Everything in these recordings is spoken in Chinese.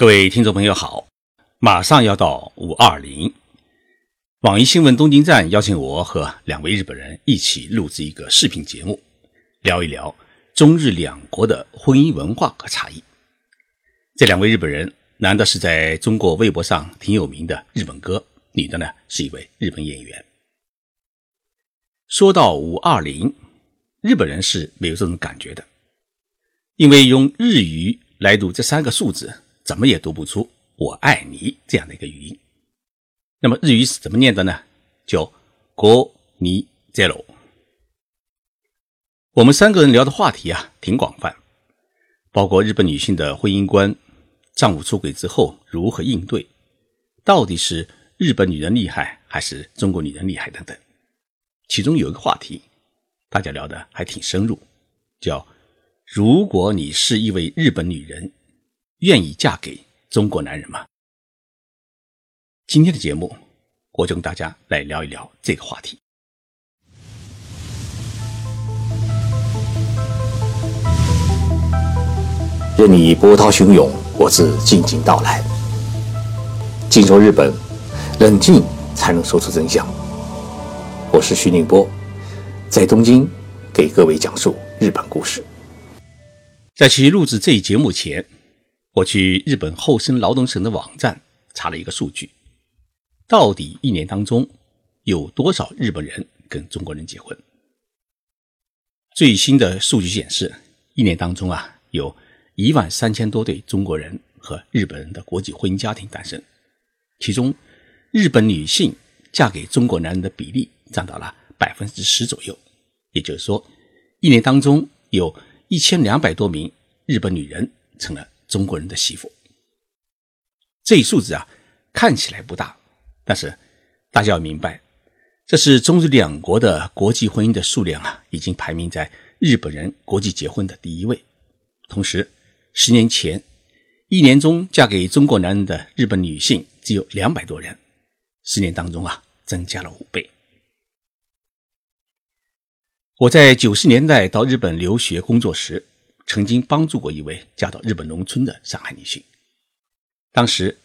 各位听众朋友好，马上要到五二零，网易新闻东京站邀请我和两位日本人一起录制一个视频节目，聊一聊中日两国的婚姻文化和差异。这两位日本人，男的是在中国微博上挺有名的日本哥，女的呢是一位日本演员。说到五二零，日本人是没有这种感觉的，因为用日语来读这三个数字。怎么也读不出“我爱你”这样的一个语音。那么日语是怎么念的呢？叫“国尼 zero”。我们三个人聊的话题啊，挺广泛，包括日本女性的婚姻观、丈夫出轨之后如何应对，到底是日本女人厉害还是中国女人厉害等等。其中有一个话题，大家聊的还挺深入，叫“如果你是一位日本女人”。愿意嫁给中国男人吗？今天的节目，我就跟大家来聊一聊这个话题。任你波涛汹涌，我自静静到来。静说日本，冷静才能说出真相。我是徐宁波，在东京给各位讲述日本故事。在其录制这一节目前。我去日本厚生劳动省的网站查了一个数据，到底一年当中有多少日本人跟中国人结婚？最新的数据显示，一年当中啊，有一万三千多对中国人和日本人的国际婚姻家庭诞生，其中日本女性嫁给中国男人的比例占到了百分之十左右，也就是说，一年当中有一千两百多名日本女人成了。中国人的媳妇，这一数字啊，看起来不大，但是大家要明白，这是中日两国的国际婚姻的数量啊，已经排名在日本人国际结婚的第一位。同时，十年前，一年中嫁给中国男人的日本女性只有两百多人，十年当中啊，增加了五倍。我在九十年代到日本留学工作时。曾经帮助过一位嫁到日本农村的上海女性。当时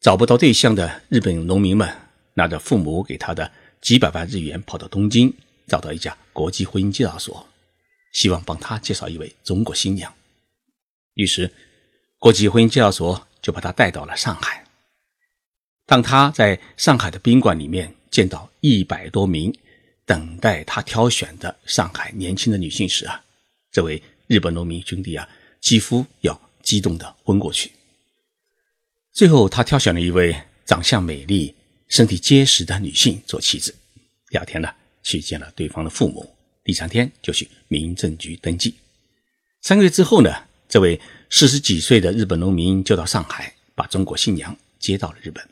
找不到对象的日本农民们，拿着父母给他的几百万日元，跑到东京，找到一家国际婚姻介绍所，希望帮他介绍一位中国新娘。于是，国际婚姻介绍所就把他带到了上海。当他在上海的宾馆里面见到一百多名等待他挑选的上海年轻的女性时啊，这位。日本农民兄弟啊，几乎要激动的昏过去。最后，他挑选了一位长相美丽、身体结实的女性做妻子。第二天呢，去见了对方的父母。第三天就去民政局登记。三个月之后呢，这位四十几岁的日本农民就到上海，把中国新娘接到了日本。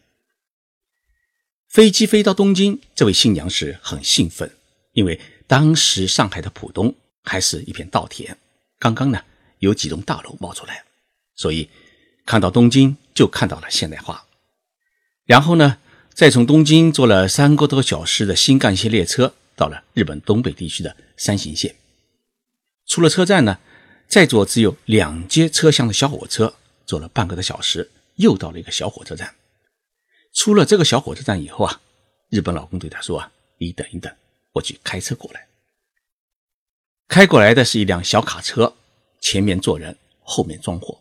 飞机飞到东京，这位新娘是很兴奋，因为当时上海的浦东还是一片稻田。刚刚呢，有几栋大楼冒出来，所以看到东京就看到了现代化。然后呢，再从东京坐了三个多小时的新干线列车，到了日本东北地区的山形县。出了车站呢，再坐只有两节车厢的小火车，坐了半个多小时，又到了一个小火车站。出了这个小火车站以后啊，日本老公对他说啊：“你等一等，我去开车过来。”开过来的是一辆小卡车，前面坐人，后面装货。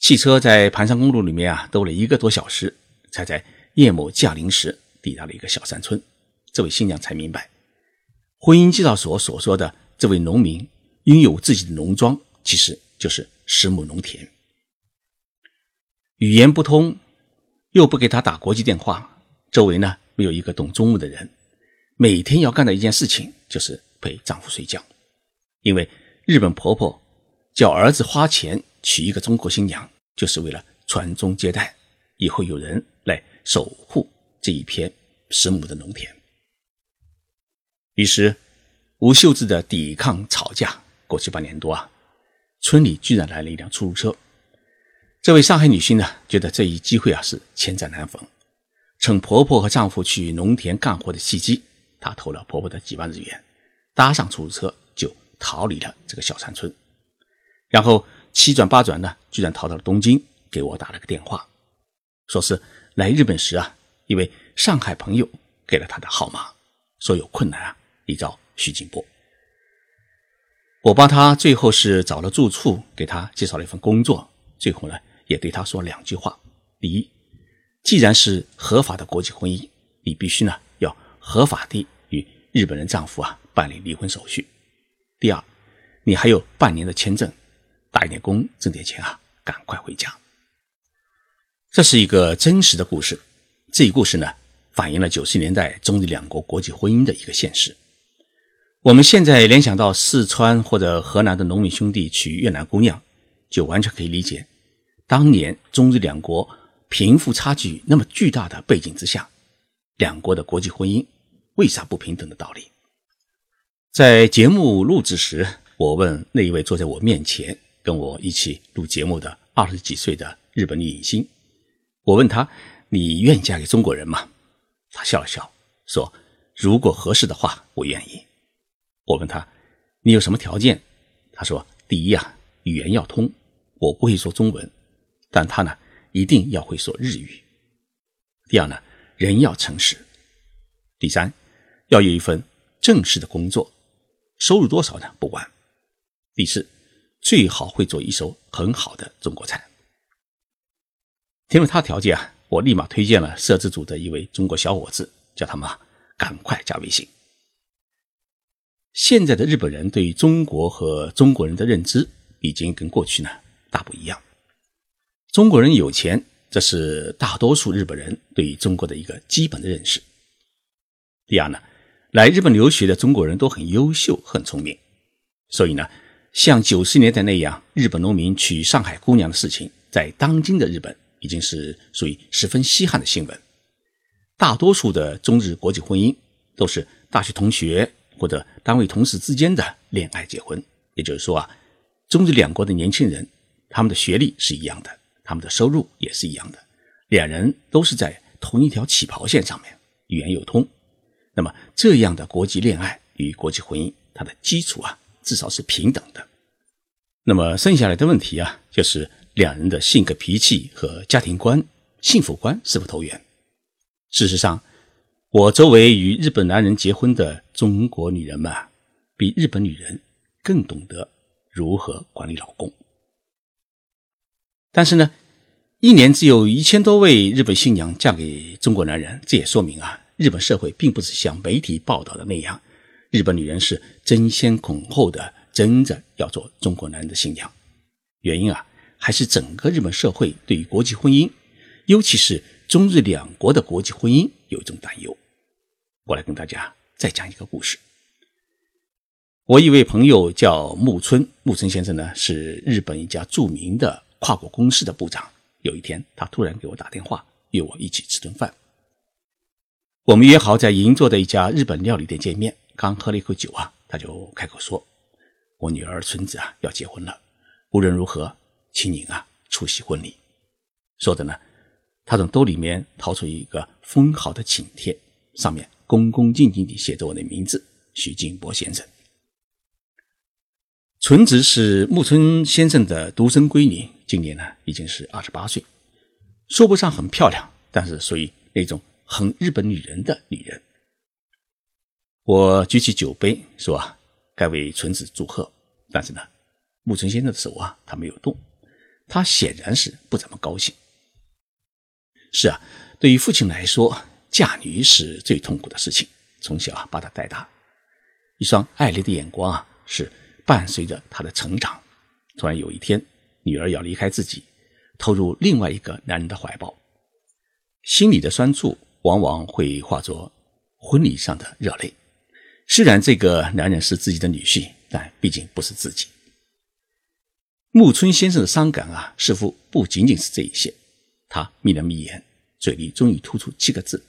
汽车在盘山公路里面啊兜了一个多小时，才在夜幕降临时抵达了一个小山村。这位新娘才明白，婚姻介绍所所说的这位农民拥有自己的农庄，其实就是十亩农田。语言不通，又不给他打国际电话，周围呢没有一个懂中文的人，每天要干的一件事情就是。陪丈夫睡觉，因为日本婆婆叫儿子花钱娶一个中国新娘，就是为了传宗接代，以后有人来守护这一片十亩的农田。于是，吴秀智的抵抗吵架过去半年多啊，村里居然来了一辆出租车。这位上海女性呢，觉得这一机会啊是千载难逢，趁婆婆和丈夫去农田干活的契机，她偷了婆婆的几万日元。搭上出租车就逃离了这个小山村，然后七转八转呢，居然逃到了东京，给我打了个电话，说是来日本时啊，一位上海朋友给了他的号码，说有困难啊，你找徐景波。我帮他最后是找了住处，给他介绍了一份工作，最后呢也对他说两句话：第一，既然是合法的国际婚姻，你必须呢要合法地与日本人丈夫啊办理离婚手续；第二，你还有半年的签证，打一点工挣点钱啊，赶快回家。这是一个真实的故事，这一故事呢反映了九十年代中日两国国际婚姻的一个现实。我们现在联想到四川或者河南的农民兄弟娶越南姑娘，就完全可以理解，当年中日两国贫富差距那么巨大的背景之下，两国的国际婚姻为啥不平等的道理。在节目录制时，我问那一位坐在我面前跟我一起录节目的二十几岁的日本女影星，我问她：“你愿意嫁给中国人吗？”她笑了笑说：“如果合适的话，我愿意。”我问他：“你有什么条件？”他说：“第一啊，语言要通，我不会说中文，但他呢一定要会说日语。第二呢，人要诚实。第三，要有一份正式的工作，收入多少呢不管。第四，最好会做一手很好的中国菜。”听了他条件啊，我立马推荐了摄制组的一位中国小伙子，叫他们啊赶快加微信。现在的日本人对中国和中国人的认知已经跟过去呢大不一样。中国人有钱，这是大多数日本人对于中国的一个基本的认识。第二呢，来日本留学的中国人都很优秀、很聪明，所以呢，像九十年代那样日本农民娶上海姑娘的事情，在当今的日本已经是属于十分稀罕的新闻。大多数的中日国际婚姻都是大学同学。或者单位同事之间的恋爱结婚，也就是说啊，中日两国的年轻人，他们的学历是一样的，他们的收入也是一样的，两人都是在同一条起跑线上面，语言有通。那么这样的国际恋爱与国际婚姻，它的基础啊，至少是平等的。那么剩下来的问题啊，就是两人的性格脾气和家庭观、幸福观是否投缘。事实上。我周围与日本男人结婚的中国女人们，比日本女人更懂得如何管理老公。但是呢，一年只有一千多位日本新娘嫁给中国男人，这也说明啊，日本社会并不是像媒体报道的那样，日本女人是争先恐后的争着要做中国男人的新娘。原因啊，还是整个日本社会对于国际婚姻，尤其是中日两国的国际婚姻有一种担忧。我来跟大家再讲一个故事。我一位朋友叫木村，木村先生呢是日本一家著名的跨国公司的部长。有一天，他突然给我打电话，约我一起吃顿饭。我们约好在银座的一家日本料理店见面。刚喝了一口酒啊，他就开口说：“我女儿纯子啊要结婚了，无论如何，请您啊出席婚礼。”说着呢，他从兜里面掏出一个封好的请帖，上面。恭恭敬敬地写着我的名字，徐静波先生。纯子是木村先生的独生闺女，今年呢已经是二十八岁，说不上很漂亮，但是属于那种很日本女人的女人。我举起酒杯说：“，该为纯子祝贺。”但是呢，木村先生的手啊，他没有动，他显然是不怎么高兴。是啊，对于父亲来说。嫁女是最痛苦的事情，从小啊把他带大，一双爱怜的眼光啊是伴随着他的成长。突然有一天，女儿要离开自己，投入另外一个男人的怀抱，心里的酸楚往往会化作婚礼上的热泪。虽然这个男人是自己的女婿，但毕竟不是自己。木村先生的伤感啊，似乎不仅仅是这一些。他眯了眯眼，嘴里终于吐出七个字。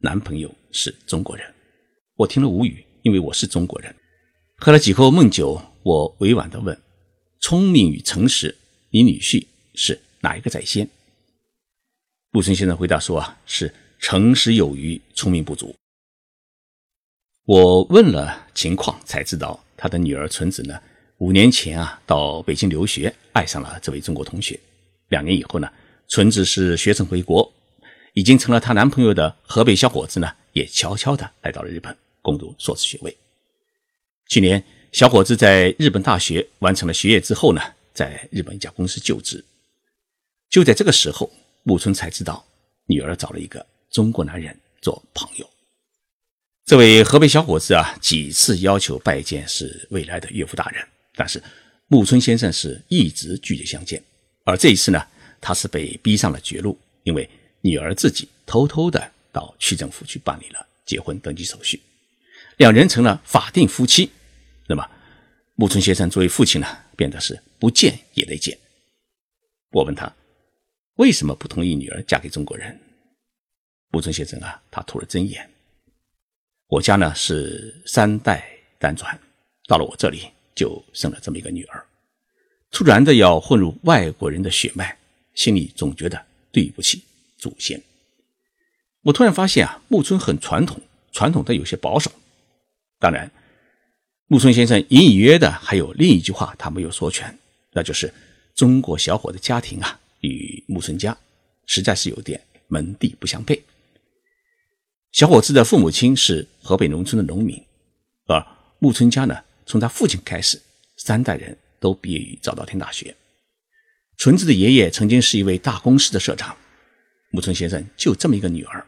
男朋友是中国人，我听了无语，因为我是中国人。喝了几口闷酒，我委婉地问：“聪明与诚实，你女婿是哪一个在先？”木村先生回答说：“啊，是诚实有余，聪明不足。”我问了情况，才知道他的女儿纯子呢，五年前啊到北京留学，爱上了这位中国同学。两年以后呢，纯子是学成回国，已经成了她男朋友的河北小伙子呢，也悄悄的来到了日本攻读硕士学位。去年，小伙子在日本大学完成了学业之后呢，在日本一家公司就职。就在这个时候，木村才知道女儿找了一个中国男人做朋友。这位河北小伙子啊，几次要求拜见是未来的岳父大人，但是木村先生是一直拒绝相见。而这一次呢，他是被逼上了绝路，因为女儿自己偷偷的到区政府去办理了结婚登记手续，两人成了法定夫妻。那么，木村先生作为父亲呢，变得是不见也得见。我问他为什么不同意女儿嫁给中国人？木村先生啊，他吐了真言。我家呢是三代单传，到了我这里就生了这么一个女儿，突然的要混入外国人的血脉，心里总觉得对不起祖先。我突然发现啊，木村很传统，传统的有些保守。当然，木村先生隐隐约约的还有另一句话他没有说全，那就是中国小伙的家庭啊与木村家实在是有点门第不相配。小伙子的父母亲是河北农村的农民，而木村家呢，从他父亲开始，三代人都毕业于早稻田大学。纯子的爷爷曾经是一位大公司的社长，木村先生就这么一个女儿，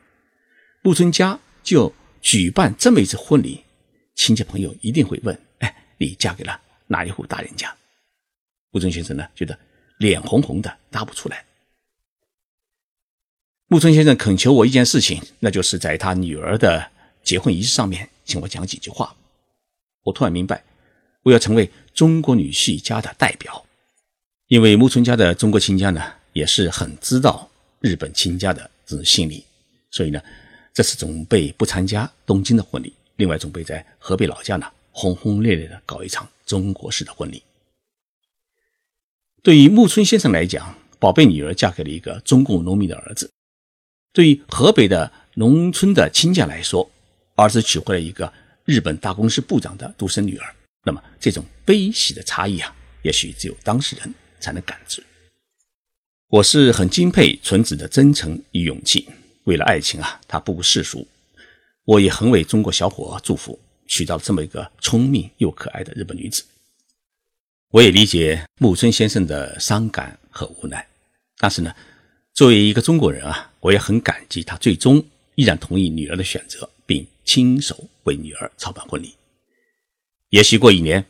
木村家就举办这么一次婚礼，亲戚朋友一定会问：哎，你嫁给了哪一户大人家？木村先生呢，觉得脸红红的，答不出来。木村先生恳求我一件事情，那就是在他女儿的结婚仪式上面，请我讲几句话。我突然明白，我要成为中国女婿家的代表，因为木村家的中国亲家呢，也是很知道日本亲家的这种心理，所以呢，这次准备不参加东京的婚礼，另外准备在河北老家呢，轰轰烈烈的搞一场中国式的婚礼。对于木村先生来讲，宝贝女儿嫁给了一个中共农民的儿子。对于河北的农村的亲家来说，儿子娶回了一个日本大公司部长的独生女儿，那么这种悲喜的差异啊，也许只有当事人才能感知。我是很敬佩纯子的真诚与勇气，为了爱情啊，他不顾世俗。我也很为中国小伙祝福，娶到了这么一个聪明又可爱的日本女子。我也理解木村先生的伤感和无奈，但是呢。作为一个中国人啊，我也很感激他最终依然同意女儿的选择，并亲手为女儿操办婚礼。也许过一年，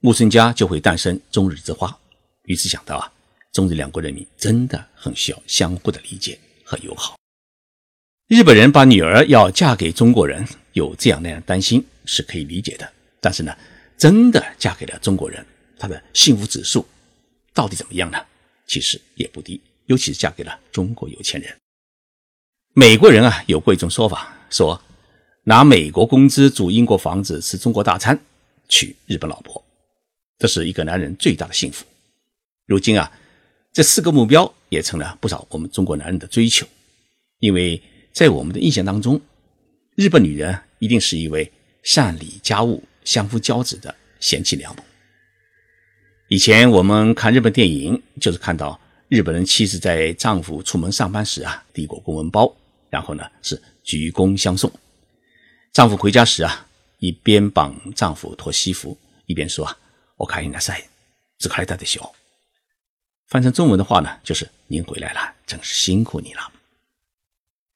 木村家就会诞生中日之花。于是想到啊，中日两国人民真的很需要相互的理解和友好。日本人把女儿要嫁给中国人有这样那样担心是可以理解的，但是呢，真的嫁给了中国人，她的幸福指数到底怎么样呢？其实也不低。尤其是嫁给了中国有钱人。美国人啊，有过一种说法，说拿美国工资住英国房子吃中国大餐，娶日本老婆，这是一个男人最大的幸福。如今啊，这四个目标也成了不少我们中国男人的追求，因为在我们的印象当中，日本女人一定是一位善理家务、相夫教子的贤妻良母。以前我们看日本电影，就是看到。日本人妻子在丈夫出门上班时啊，递过公文包，然后呢是鞠躬相送。丈夫回家时啊，一边帮丈夫脱西服，一边说：“我看你那晒，只看他的笑。”翻成中文的话呢，就是“您回来了，真是辛苦你了。”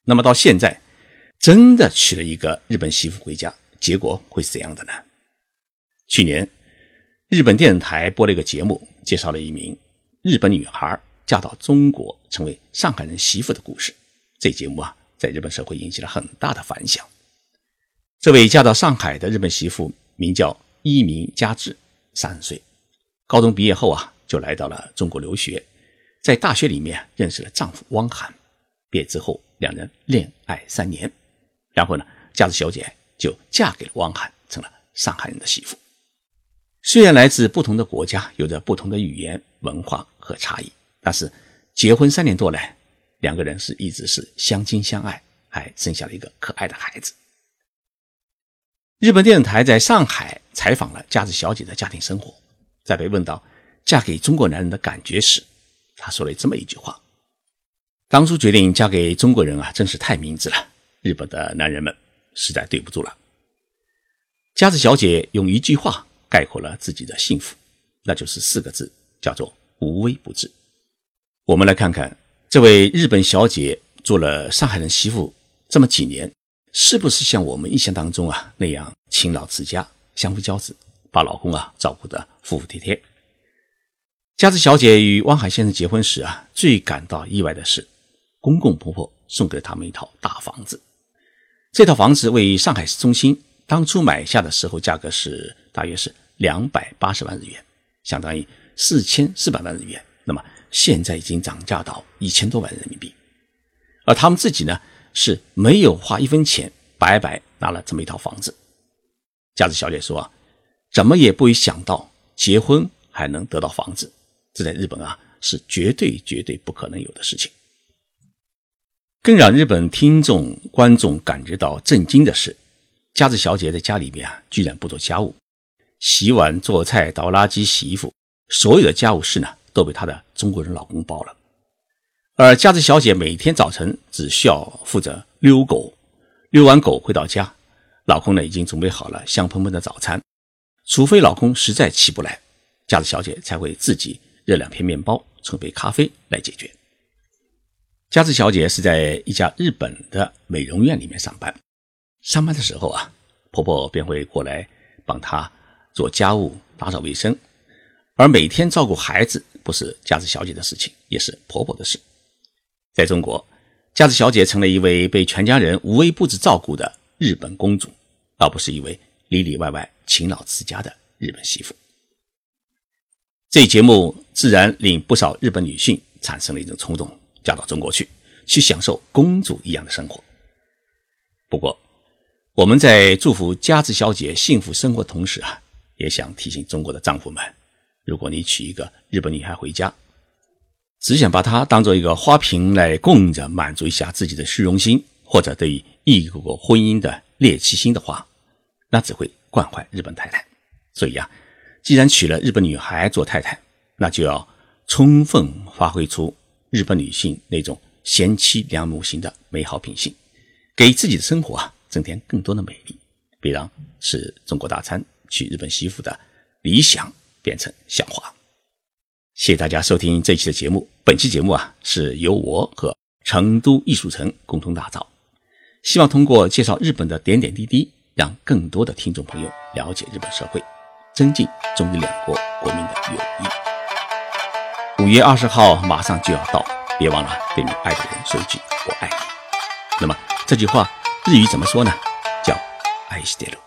那么到现在，真的娶了一个日本媳妇回家，结果会是怎样的呢？去年，日本电视台播了一个节目，介绍了一名日本女孩。嫁到中国成为上海人媳妇的故事，这节目啊，在日本社会引起了很大的反响。这位嫁到上海的日本媳妇名叫伊明佳子，三十岁，高中毕业后啊，就来到了中国留学，在大学里面认识了丈夫汪涵。毕业之后，两人恋爱三年，然后呢，佳子小姐就嫁给了汪涵，成了上海人的媳妇。虽然来自不同的国家，有着不同的语言、文化和差异。但是结婚三年多来，两个人是一直是相亲相爱，还生下了一个可爱的孩子。日本电视台在上海采访了佳子小姐的家庭生活，在被问到嫁给中国男人的感觉时，她说了这么一句话：“当初决定嫁给中国人啊，真是太明智了。日本的男人们实在对不住了。佳子小姐用一句话概括了自己的幸福，那就是四个字，叫做无微不至。我们来看看这位日本小姐做了上海人媳妇这么几年，是不是像我们印象当中啊那样勤劳持家、相夫教子，把老公啊照顾得服服帖帖？佳子小姐与汪海先生结婚时啊，最感到意外的是，公公婆婆送给了他们一套大房子。这套房子位于上海市中心，当初买下的时候价格是大约是两百八十万日元，相当于四千四百万日元。现在已经涨价到一千多万人民币，而他们自己呢是没有花一分钱，白白拿了这么一套房子。佳子小姐说啊，怎么也不会想到结婚还能得到房子，这在日本啊是绝对绝对不可能有的事情。更让日本听众、观众感觉到震惊的是，佳子小姐在家里面啊，居然不做家务，洗碗、做菜、倒垃圾、洗衣服，所有的家务事呢，都被她的中国人老公包了。而佳子小姐每天早晨只需要负责遛狗，遛完狗回到家，老公呢已经准备好了香喷喷的早餐，除非老公实在起不来，佳子小姐才会自己热两片面包，冲杯咖啡来解决。佳子小姐是在一家日本的美容院里面上班。上班的时候啊，婆婆便会过来帮她做家务、打扫卫生。而每天照顾孩子不是佳子小姐的事情，也是婆婆的事。在中国，佳子小姐成了一位被全家人无微不至照顾的日本公主，而不是一位里里外外勤劳持家的日本媳妇。这节目自然令不少日本女性产生了一种冲动。嫁到中国去，去享受公主一样的生活。不过，我们在祝福佳子小姐幸福生活同时啊，也想提醒中国的丈夫们：如果你娶一个日本女孩回家，只想把她当做一个花瓶来供着，满足一下自己的虚荣心，或者对于异国婚姻的猎奇心的话，那只会惯坏日本太太。所以呀，既然娶了日本女孩做太太，那就要充分发挥出。日本女性那种贤妻良母型的美好品性，给自己的生活啊增添更多的美丽，别让吃中国大餐、娶日本媳妇的理想变成笑话。谢谢大家收听这期的节目。本期节目啊是由我和成都艺术城共同打造，希望通过介绍日本的点点滴滴，让更多的听众朋友了解日本社会，增进中日两国国民的友谊。五月二十号马上就要到，别忘了对你爱的人说一句“我爱你”。那么这句话日语怎么说呢？叫“爱してる”。 ”。